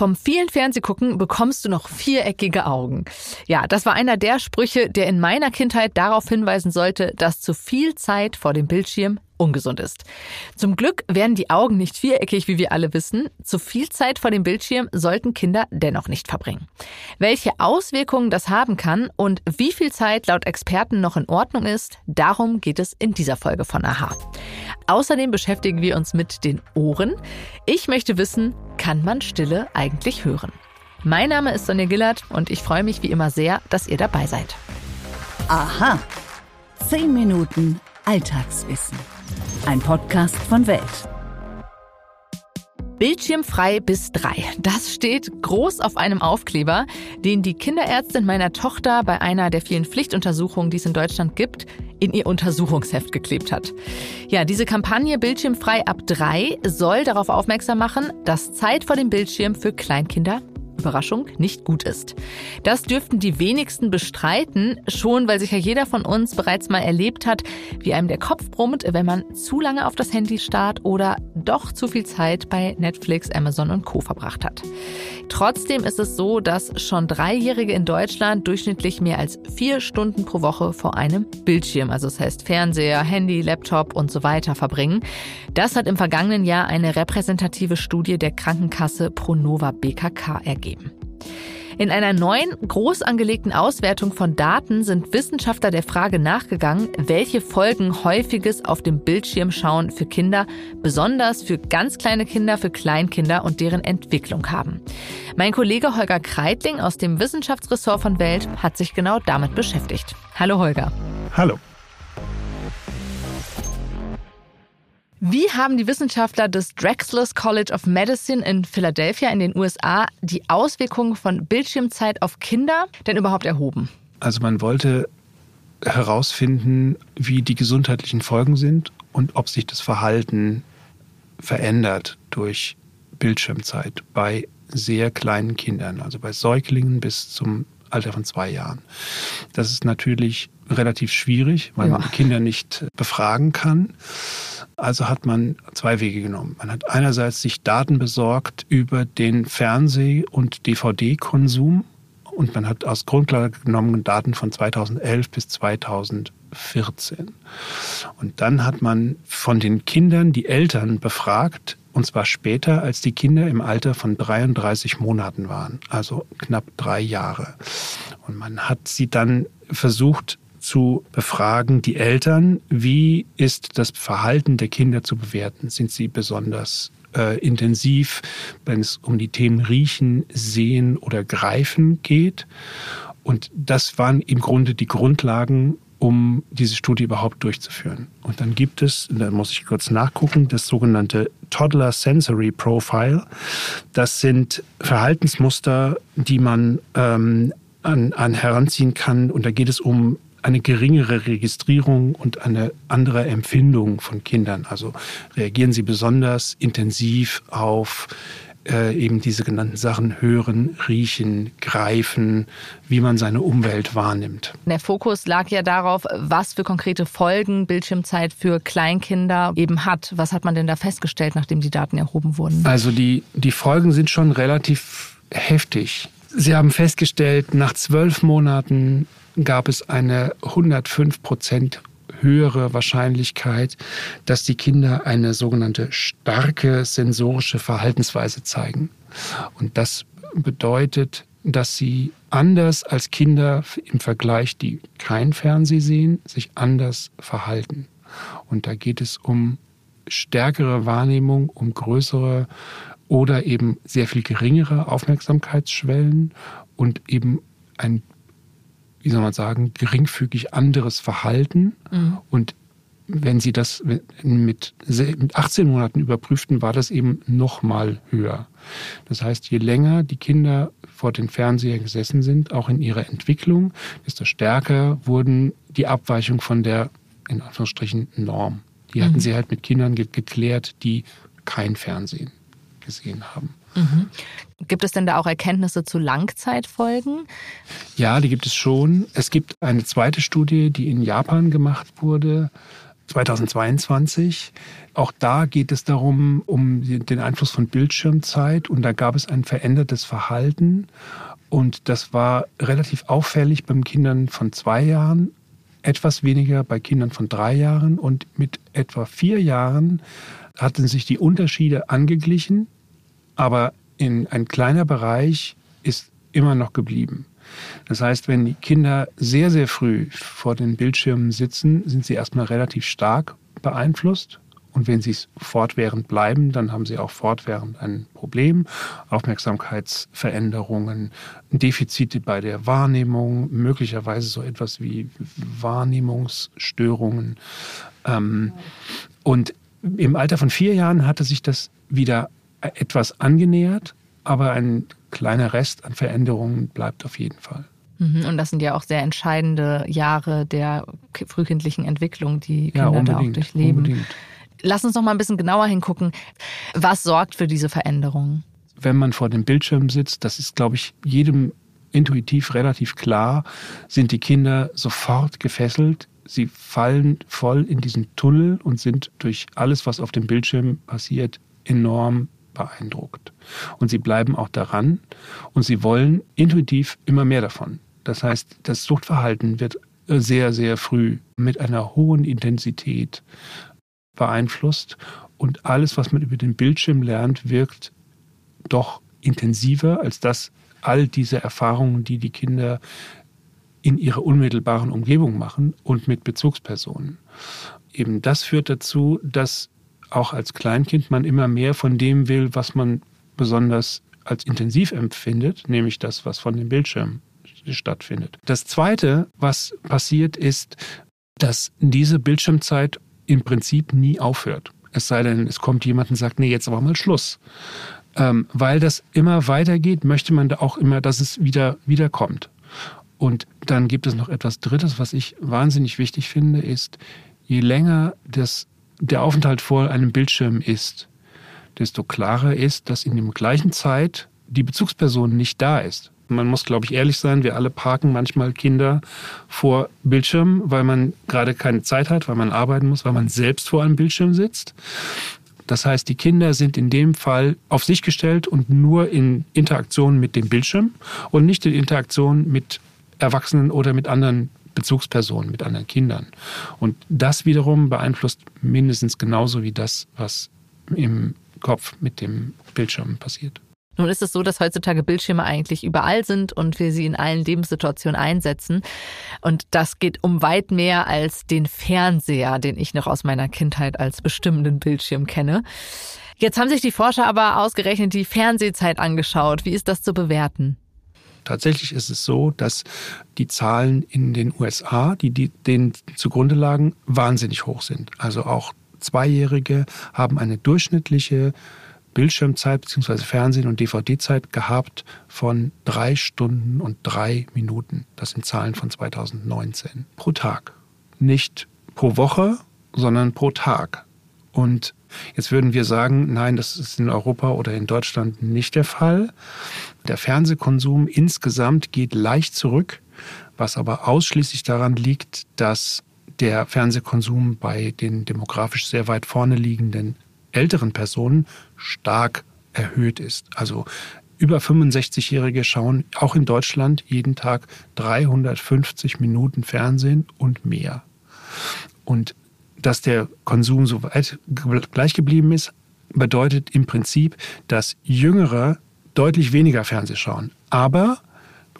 vom vielen Fernsehgucken bekommst du noch viereckige Augen. Ja, das war einer der Sprüche, der in meiner Kindheit darauf hinweisen sollte, dass zu viel Zeit vor dem Bildschirm ungesund ist. Zum Glück werden die Augen nicht viereckig, wie wir alle wissen. Zu viel Zeit vor dem Bildschirm sollten Kinder dennoch nicht verbringen. Welche Auswirkungen das haben kann und wie viel Zeit laut Experten noch in Ordnung ist, darum geht es in dieser Folge von Aha. Außerdem beschäftigen wir uns mit den Ohren. Ich möchte wissen, kann man Stille eigentlich hören? Mein Name ist Sonja Gillard und ich freue mich wie immer sehr, dass ihr dabei seid. Aha. Zehn Minuten Alltagswissen. Ein Podcast von Welt. Bildschirmfrei bis drei. Das steht groß auf einem Aufkleber, den die Kinderärztin meiner Tochter bei einer der vielen Pflichtuntersuchungen, die es in Deutschland gibt, in ihr Untersuchungsheft geklebt hat. Ja, diese Kampagne Bildschirmfrei ab drei soll darauf aufmerksam machen, dass Zeit vor dem Bildschirm für Kleinkinder Überraschung, nicht gut ist. Das dürften die wenigsten bestreiten, schon weil sich ja jeder von uns bereits mal erlebt hat, wie einem der Kopf brummt, wenn man zu lange auf das Handy starrt oder doch zu viel Zeit bei Netflix, Amazon und Co. verbracht hat. Trotzdem ist es so, dass schon Dreijährige in Deutschland durchschnittlich mehr als vier Stunden pro Woche vor einem Bildschirm, also das heißt Fernseher, Handy, Laptop und so weiter verbringen. Das hat im vergangenen Jahr eine repräsentative Studie der Krankenkasse Pronova BKK ergeben geben. In einer neuen, groß angelegten Auswertung von Daten sind Wissenschaftler der Frage nachgegangen, welche Folgen häufiges auf dem Bildschirm schauen für Kinder, besonders für ganz kleine Kinder, für Kleinkinder und deren Entwicklung haben. Mein Kollege Holger Kreitling aus dem Wissenschaftsressort von Welt hat sich genau damit beschäftigt. Hallo Holger. Hallo. Wie haben die Wissenschaftler des Drexel College of Medicine in Philadelphia in den USA die Auswirkungen von Bildschirmzeit auf Kinder denn überhaupt erhoben? Also man wollte herausfinden, wie die gesundheitlichen Folgen sind und ob sich das Verhalten verändert durch Bildschirmzeit bei sehr kleinen Kindern, also bei Säuglingen bis zum Alter von zwei Jahren. Das ist natürlich relativ schwierig, weil ja. man Kinder nicht befragen kann. Also hat man zwei Wege genommen. Man hat einerseits sich Daten besorgt über den Fernseh- und DVD-Konsum und man hat aus Grundlage genommen Daten von 2011 bis 2014. Und dann hat man von den Kindern die Eltern befragt, und zwar später, als die Kinder im Alter von 33 Monaten waren, also knapp drei Jahre. Und man hat sie dann versucht zu befragen, die Eltern, wie ist das Verhalten der Kinder zu bewerten? Sind sie besonders äh, intensiv, wenn es um die Themen Riechen, Sehen oder Greifen geht? Und das waren im Grunde die Grundlagen, um diese Studie überhaupt durchzuführen. Und dann gibt es, da muss ich kurz nachgucken, das sogenannte Toddler Sensory Profile. Das sind Verhaltensmuster, die man ähm, an, an heranziehen kann. Und da geht es um eine geringere Registrierung und eine andere Empfindung von Kindern. Also reagieren sie besonders intensiv auf äh, eben diese genannten Sachen hören, riechen, greifen, wie man seine Umwelt wahrnimmt. Der Fokus lag ja darauf, was für konkrete Folgen Bildschirmzeit für Kleinkinder eben hat. Was hat man denn da festgestellt, nachdem die Daten erhoben wurden? Also die, die Folgen sind schon relativ heftig. Sie haben festgestellt, nach zwölf Monaten gab es eine 105 Prozent höhere Wahrscheinlichkeit, dass die Kinder eine sogenannte starke sensorische Verhaltensweise zeigen. Und das bedeutet, dass sie anders als Kinder im Vergleich, die kein Fernseh sehen, sich anders verhalten. Und da geht es um stärkere Wahrnehmung, um größere oder eben sehr viel geringere Aufmerksamkeitsschwellen und eben ein wie soll man sagen, geringfügig anderes Verhalten. Mhm. Und wenn Sie das mit 18 Monaten überprüften, war das eben noch mal höher. Das heißt, je länger die Kinder vor den Fernsehern gesessen sind, auch in ihrer Entwicklung, desto stärker wurden die Abweichungen von der, in Anführungsstrichen, Norm. Die hatten mhm. sie halt mit Kindern geklärt, die kein Fernsehen gesehen haben. Mhm. Gibt es denn da auch Erkenntnisse zu Langzeitfolgen? Ja, die gibt es schon. Es gibt eine zweite Studie, die in Japan gemacht wurde. 2022. Auch da geht es darum, um den Einfluss von Bildschirmzeit und da gab es ein verändertes Verhalten und das war relativ auffällig bei Kindern von zwei Jahren, etwas weniger bei Kindern von drei Jahren und mit etwa vier Jahren hatten sich die Unterschiede angeglichen, aber in ein kleiner Bereich ist immer noch geblieben. Das heißt, wenn die Kinder sehr, sehr früh vor den Bildschirmen sitzen, sind sie erstmal relativ stark beeinflusst. Und wenn sie es fortwährend bleiben, dann haben sie auch fortwährend ein Problem. Aufmerksamkeitsveränderungen, Defizite bei der Wahrnehmung, möglicherweise so etwas wie Wahrnehmungsstörungen. Ähm, und im Alter von vier Jahren hatte sich das wieder etwas angenähert, aber ein kleiner Rest an Veränderungen bleibt auf jeden Fall. Mhm, und das sind ja auch sehr entscheidende Jahre der frühkindlichen Entwicklung, die Kinder ja, da auch durchleben. Unbedingt. Lass uns noch mal ein bisschen genauer hingucken. Was sorgt für diese Veränderungen? Wenn man vor dem Bildschirm sitzt, das ist, glaube ich, jedem intuitiv relativ klar, sind die Kinder sofort gefesselt. Sie fallen voll in diesen Tunnel und sind durch alles, was auf dem Bildschirm passiert, enorm beeindruckt. Und sie bleiben auch daran und sie wollen intuitiv immer mehr davon. Das heißt, das Suchtverhalten wird sehr, sehr früh mit einer hohen Intensität beeinflusst und alles, was man über den Bildschirm lernt, wirkt doch intensiver als das all diese Erfahrungen, die die Kinder in ihrer unmittelbaren Umgebung machen und mit Bezugspersonen. Eben das führt dazu, dass auch als Kleinkind man immer mehr von dem will, was man besonders als intensiv empfindet, nämlich das, was von dem Bildschirm stattfindet. Das Zweite, was passiert, ist, dass diese Bildschirmzeit im Prinzip nie aufhört. Es sei denn, es kommt jemand und sagt, nee, jetzt aber mal Schluss. Ähm, weil das immer weitergeht, möchte man da auch immer, dass es wieder wiederkommt. Und dann gibt es noch etwas Drittes, was ich wahnsinnig wichtig finde, ist, je länger das, der Aufenthalt vor einem Bildschirm ist, desto klarer ist, dass in der gleichen Zeit die Bezugsperson nicht da ist man muss, glaube ich, ehrlich sein, wir alle parken manchmal Kinder vor Bildschirmen, weil man gerade keine Zeit hat, weil man arbeiten muss, weil man selbst vor einem Bildschirm sitzt. Das heißt, die Kinder sind in dem Fall auf sich gestellt und nur in Interaktion mit dem Bildschirm und nicht in Interaktion mit Erwachsenen oder mit anderen Bezugspersonen, mit anderen Kindern. Und das wiederum beeinflusst mindestens genauso wie das, was im Kopf mit dem Bildschirm passiert. Nun ist es so, dass heutzutage Bildschirme eigentlich überall sind und wir sie in allen Lebenssituationen einsetzen. Und das geht um weit mehr als den Fernseher, den ich noch aus meiner Kindheit als bestimmenden Bildschirm kenne. Jetzt haben sich die Forscher aber ausgerechnet die Fernsehzeit angeschaut. Wie ist das zu bewerten? Tatsächlich ist es so, dass die Zahlen in den USA, die, die denen zugrunde lagen, wahnsinnig hoch sind. Also auch Zweijährige haben eine durchschnittliche Bildschirmzeit bzw. Fernsehen und DVD-Zeit gehabt von drei Stunden und drei Minuten. Das sind Zahlen von 2019 pro Tag. Nicht pro Woche, sondern pro Tag. Und jetzt würden wir sagen, nein, das ist in Europa oder in Deutschland nicht der Fall. Der Fernsehkonsum insgesamt geht leicht zurück, was aber ausschließlich daran liegt, dass der Fernsehkonsum bei den demografisch sehr weit vorne liegenden älteren Personen stark erhöht ist. Also über 65-Jährige schauen auch in Deutschland jeden Tag 350 Minuten Fernsehen und mehr. Und dass der Konsum so weit gleich geblieben ist, bedeutet im Prinzip, dass Jüngere deutlich weniger Fernseh schauen. Aber,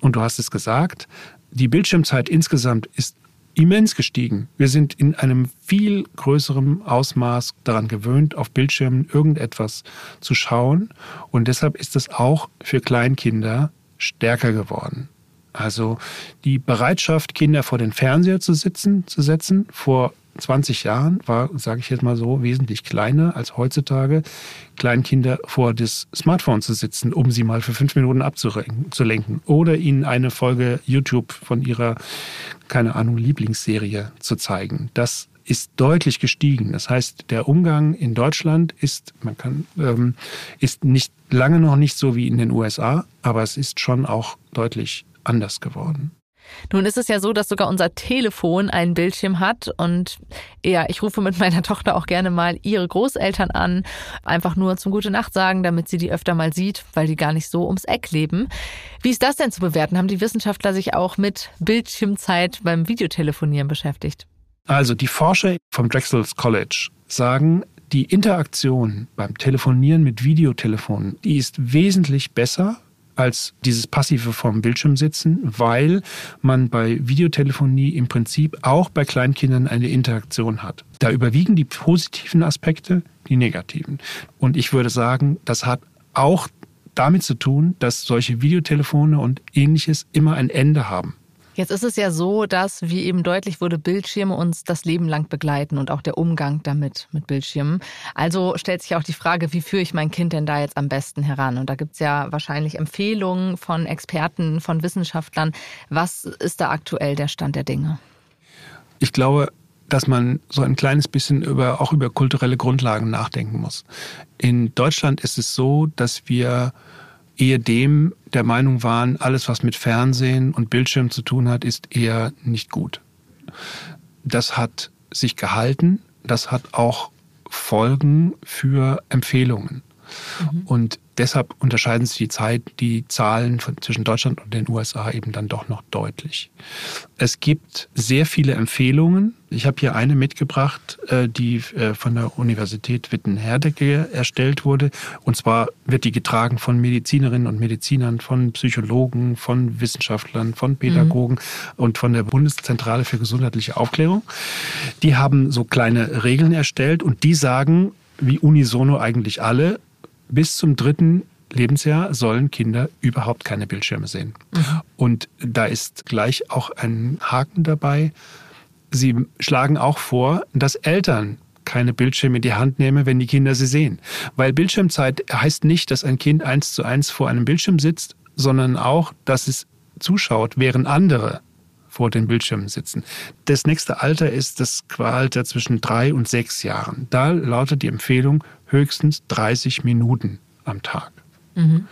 und du hast es gesagt, die Bildschirmzeit insgesamt ist immens gestiegen. Wir sind in einem viel größeren Ausmaß daran gewöhnt, auf Bildschirmen irgendetwas zu schauen. Und deshalb ist es auch für Kleinkinder stärker geworden. Also die Bereitschaft, Kinder vor den Fernseher zu sitzen, zu setzen, vor 20 Jahren war, sage ich jetzt mal so, wesentlich kleiner als heutzutage, Kleinkinder vor das Smartphone zu sitzen, um sie mal für fünf Minuten abzulenken oder ihnen eine Folge YouTube von ihrer, keine Ahnung, Lieblingsserie zu zeigen. Das ist deutlich gestiegen. Das heißt, der Umgang in Deutschland ist, man kann, ähm, ist nicht lange noch nicht so wie in den USA, aber es ist schon auch deutlich anders geworden. Nun ist es ja so, dass sogar unser Telefon einen Bildschirm hat und ja, ich rufe mit meiner Tochter auch gerne mal ihre Großeltern an, einfach nur zum Gute Nacht sagen, damit sie die öfter mal sieht, weil die gar nicht so ums Eck leben. Wie ist das denn zu bewerten? Haben die Wissenschaftler sich auch mit Bildschirmzeit beim Videotelefonieren beschäftigt? Also die Forscher vom Drexel College sagen, die Interaktion beim Telefonieren mit Videotelefonen, die ist wesentlich besser als dieses passive vorm Bildschirm sitzen, weil man bei Videotelefonie im Prinzip auch bei Kleinkindern eine Interaktion hat. Da überwiegen die positiven Aspekte die negativen. Und ich würde sagen, das hat auch damit zu tun, dass solche Videotelefone und ähnliches immer ein Ende haben. Jetzt ist es ja so, dass, wie eben deutlich wurde, Bildschirme uns das Leben lang begleiten und auch der Umgang damit mit Bildschirmen. Also stellt sich auch die Frage, wie führe ich mein Kind denn da jetzt am besten heran? Und da gibt es ja wahrscheinlich Empfehlungen von Experten, von Wissenschaftlern. Was ist da aktuell der Stand der Dinge? Ich glaube, dass man so ein kleines bisschen über, auch über kulturelle Grundlagen nachdenken muss. In Deutschland ist es so, dass wir ehedem der Meinung waren, alles, was mit Fernsehen und Bildschirm zu tun hat, ist eher nicht gut. Das hat sich gehalten, das hat auch Folgen für Empfehlungen. Mhm. Und deshalb unterscheiden sich die Zeit, die Zahlen von, zwischen Deutschland und den USA eben dann doch noch deutlich. Es gibt sehr viele Empfehlungen. Ich habe hier eine mitgebracht, äh, die äh, von der Universität Witten-Herdecke erstellt wurde. Und zwar wird die getragen von Medizinerinnen und Medizinern, von Psychologen, von Wissenschaftlern, von Pädagogen mhm. und von der Bundeszentrale für gesundheitliche Aufklärung. Die haben so kleine Regeln erstellt und die sagen, wie unisono eigentlich alle, bis zum dritten Lebensjahr sollen Kinder überhaupt keine Bildschirme sehen. Mhm. Und da ist gleich auch ein Haken dabei. Sie schlagen auch vor, dass Eltern keine Bildschirme in die Hand nehmen, wenn die Kinder sie sehen. Weil Bildschirmzeit heißt nicht, dass ein Kind eins zu eins vor einem Bildschirm sitzt, sondern auch, dass es zuschaut, während andere vor den Bildschirmen sitzen. Das nächste Alter ist das Alter zwischen drei und sechs Jahren. Da lautet die Empfehlung höchstens 30 Minuten am Tag. Mhm.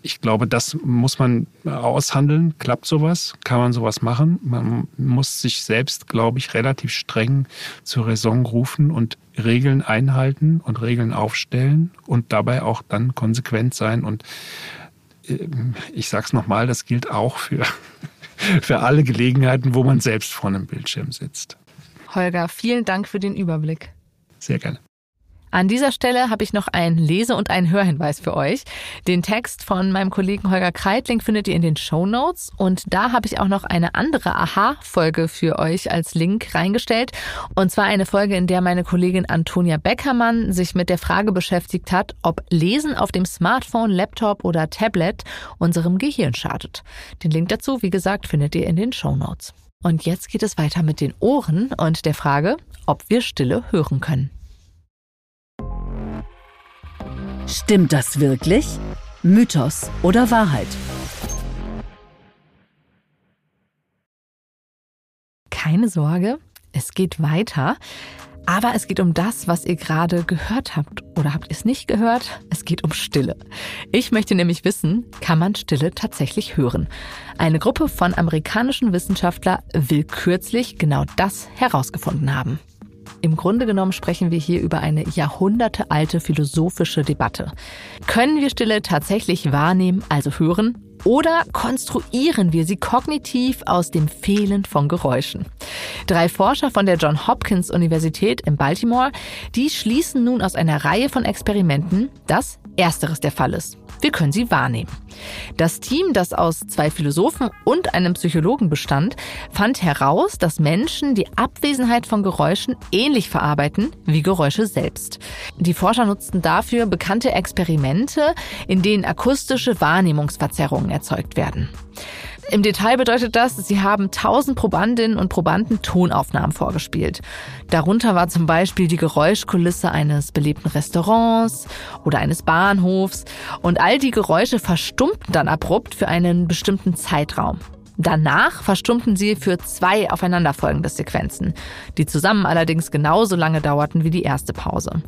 Ich glaube, das muss man aushandeln. Klappt sowas? Kann man sowas machen? Man muss sich selbst, glaube ich, relativ streng zur Raison rufen und Regeln einhalten und Regeln aufstellen und dabei auch dann konsequent sein. Und äh, ich sage es nochmal, das gilt auch für für alle Gelegenheiten, wo man selbst vor einem Bildschirm sitzt. Holger, vielen Dank für den Überblick. Sehr gerne. An dieser Stelle habe ich noch einen Lese- und einen Hörhinweis für euch. Den Text von meinem Kollegen Holger Kreitling findet ihr in den Show Notes und da habe ich auch noch eine andere Aha-Folge für euch als Link reingestellt. Und zwar eine Folge, in der meine Kollegin Antonia Beckermann sich mit der Frage beschäftigt hat, ob Lesen auf dem Smartphone, Laptop oder Tablet unserem Gehirn schadet. Den Link dazu, wie gesagt, findet ihr in den Show Notes. Und jetzt geht es weiter mit den Ohren und der Frage, ob wir Stille hören können. Stimmt das wirklich? Mythos oder Wahrheit? Keine Sorge, es geht weiter. Aber es geht um das, was ihr gerade gehört habt. Oder habt ihr es nicht gehört? Es geht um Stille. Ich möchte nämlich wissen, kann man Stille tatsächlich hören? Eine Gruppe von amerikanischen Wissenschaftlern will kürzlich genau das herausgefunden haben. Im Grunde genommen sprechen wir hier über eine jahrhundertealte philosophische Debatte. Können wir Stille tatsächlich wahrnehmen, also hören? Oder konstruieren wir sie kognitiv aus dem Fehlen von Geräuschen? Drei Forscher von der John Hopkins Universität in Baltimore, die schließen nun aus einer Reihe von Experimenten, dass ersteres der Fall ist. Wir können sie wahrnehmen. Das Team, das aus zwei Philosophen und einem Psychologen bestand, fand heraus, dass Menschen die Abwesenheit von Geräuschen ähnlich verarbeiten wie Geräusche selbst. Die Forscher nutzten dafür bekannte Experimente, in denen akustische Wahrnehmungsverzerrungen erzeugt werden. Im Detail bedeutet das, sie haben 1000 Probandinnen und Probanden Tonaufnahmen vorgespielt. Darunter war zum Beispiel die Geräuschkulisse eines belebten Restaurants oder eines Bahnhofs und all die Geräusche verstummten dann abrupt für einen bestimmten Zeitraum. Danach verstummten sie für zwei aufeinanderfolgende Sequenzen, die zusammen allerdings genauso lange dauerten wie die erste Pause.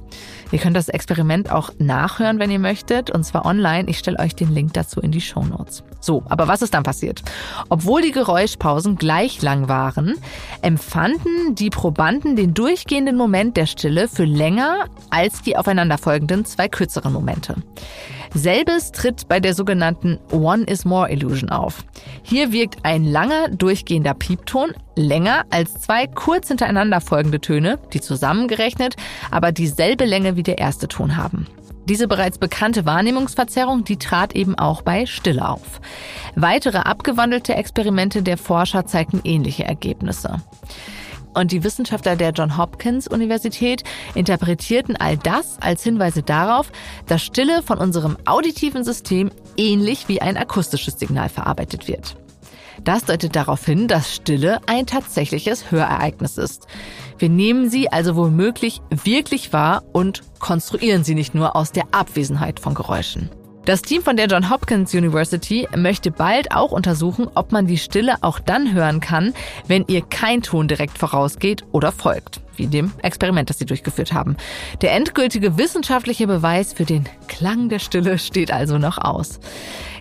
Ihr könnt das Experiment auch nachhören, wenn ihr möchtet, und zwar online. Ich stelle euch den Link dazu in die Show Notes. So, aber was ist dann passiert? Obwohl die Geräuschpausen gleich lang waren, empfanden die Probanden den durchgehenden Moment der Stille für länger als die aufeinanderfolgenden zwei kürzeren Momente. Selbes tritt bei der sogenannten One is More Illusion auf. Hier wirkt ein langer, durchgehender Piepton länger als zwei kurz hintereinander folgende Töne, die zusammengerechnet aber dieselbe Länge wie der erste Ton haben. Diese bereits bekannte Wahrnehmungsverzerrung, die trat eben auch bei Stille auf. Weitere abgewandelte Experimente der Forscher zeigten ähnliche Ergebnisse. Und die Wissenschaftler der John Hopkins Universität interpretierten all das als Hinweise darauf, dass Stille von unserem auditiven System ähnlich wie ein akustisches Signal verarbeitet wird. Das deutet darauf hin, dass Stille ein tatsächliches Hörereignis ist. Wir nehmen sie also womöglich wirklich wahr und konstruieren sie nicht nur aus der Abwesenheit von Geräuschen. Das Team von der John Hopkins University möchte bald auch untersuchen, ob man die Stille auch dann hören kann, wenn ihr kein Ton direkt vorausgeht oder folgt, wie dem Experiment, das sie durchgeführt haben. Der endgültige wissenschaftliche Beweis für den Klang der Stille steht also noch aus.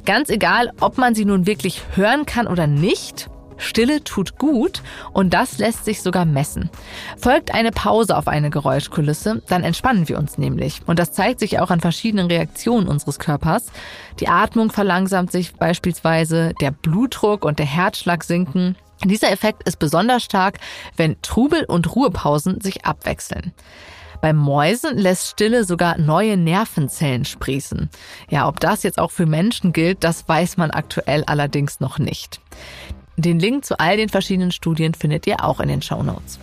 Ganz egal, ob man sie nun wirklich hören kann oder nicht, Stille tut gut und das lässt sich sogar messen. Folgt eine Pause auf eine Geräuschkulisse, dann entspannen wir uns nämlich. Und das zeigt sich auch an verschiedenen Reaktionen unseres Körpers. Die Atmung verlangsamt sich beispielsweise, der Blutdruck und der Herzschlag sinken. Dieser Effekt ist besonders stark, wenn Trubel und Ruhepausen sich abwechseln. Bei Mäusen lässt Stille sogar neue Nervenzellen sprießen. Ja, ob das jetzt auch für Menschen gilt, das weiß man aktuell allerdings noch nicht. Den Link zu all den verschiedenen Studien findet ihr auch in den Show Notes.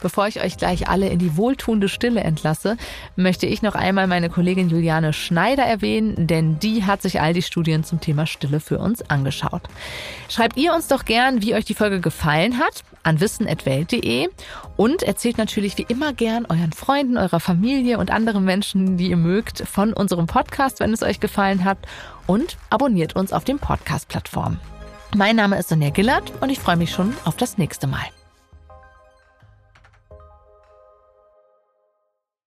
Bevor ich euch gleich alle in die wohltuende Stille entlasse, möchte ich noch einmal meine Kollegin Juliane Schneider erwähnen, denn die hat sich all die Studien zum Thema Stille für uns angeschaut. Schreibt ihr uns doch gern, wie euch die Folge gefallen hat, an wissen.welt.de und erzählt natürlich wie immer gern euren Freunden, eurer Familie und anderen Menschen, die ihr mögt, von unserem Podcast, wenn es euch gefallen hat und abonniert uns auf den Podcast-Plattformen. Mein Name ist Sonja Gillard und ich freue mich schon auf das nächste Mal.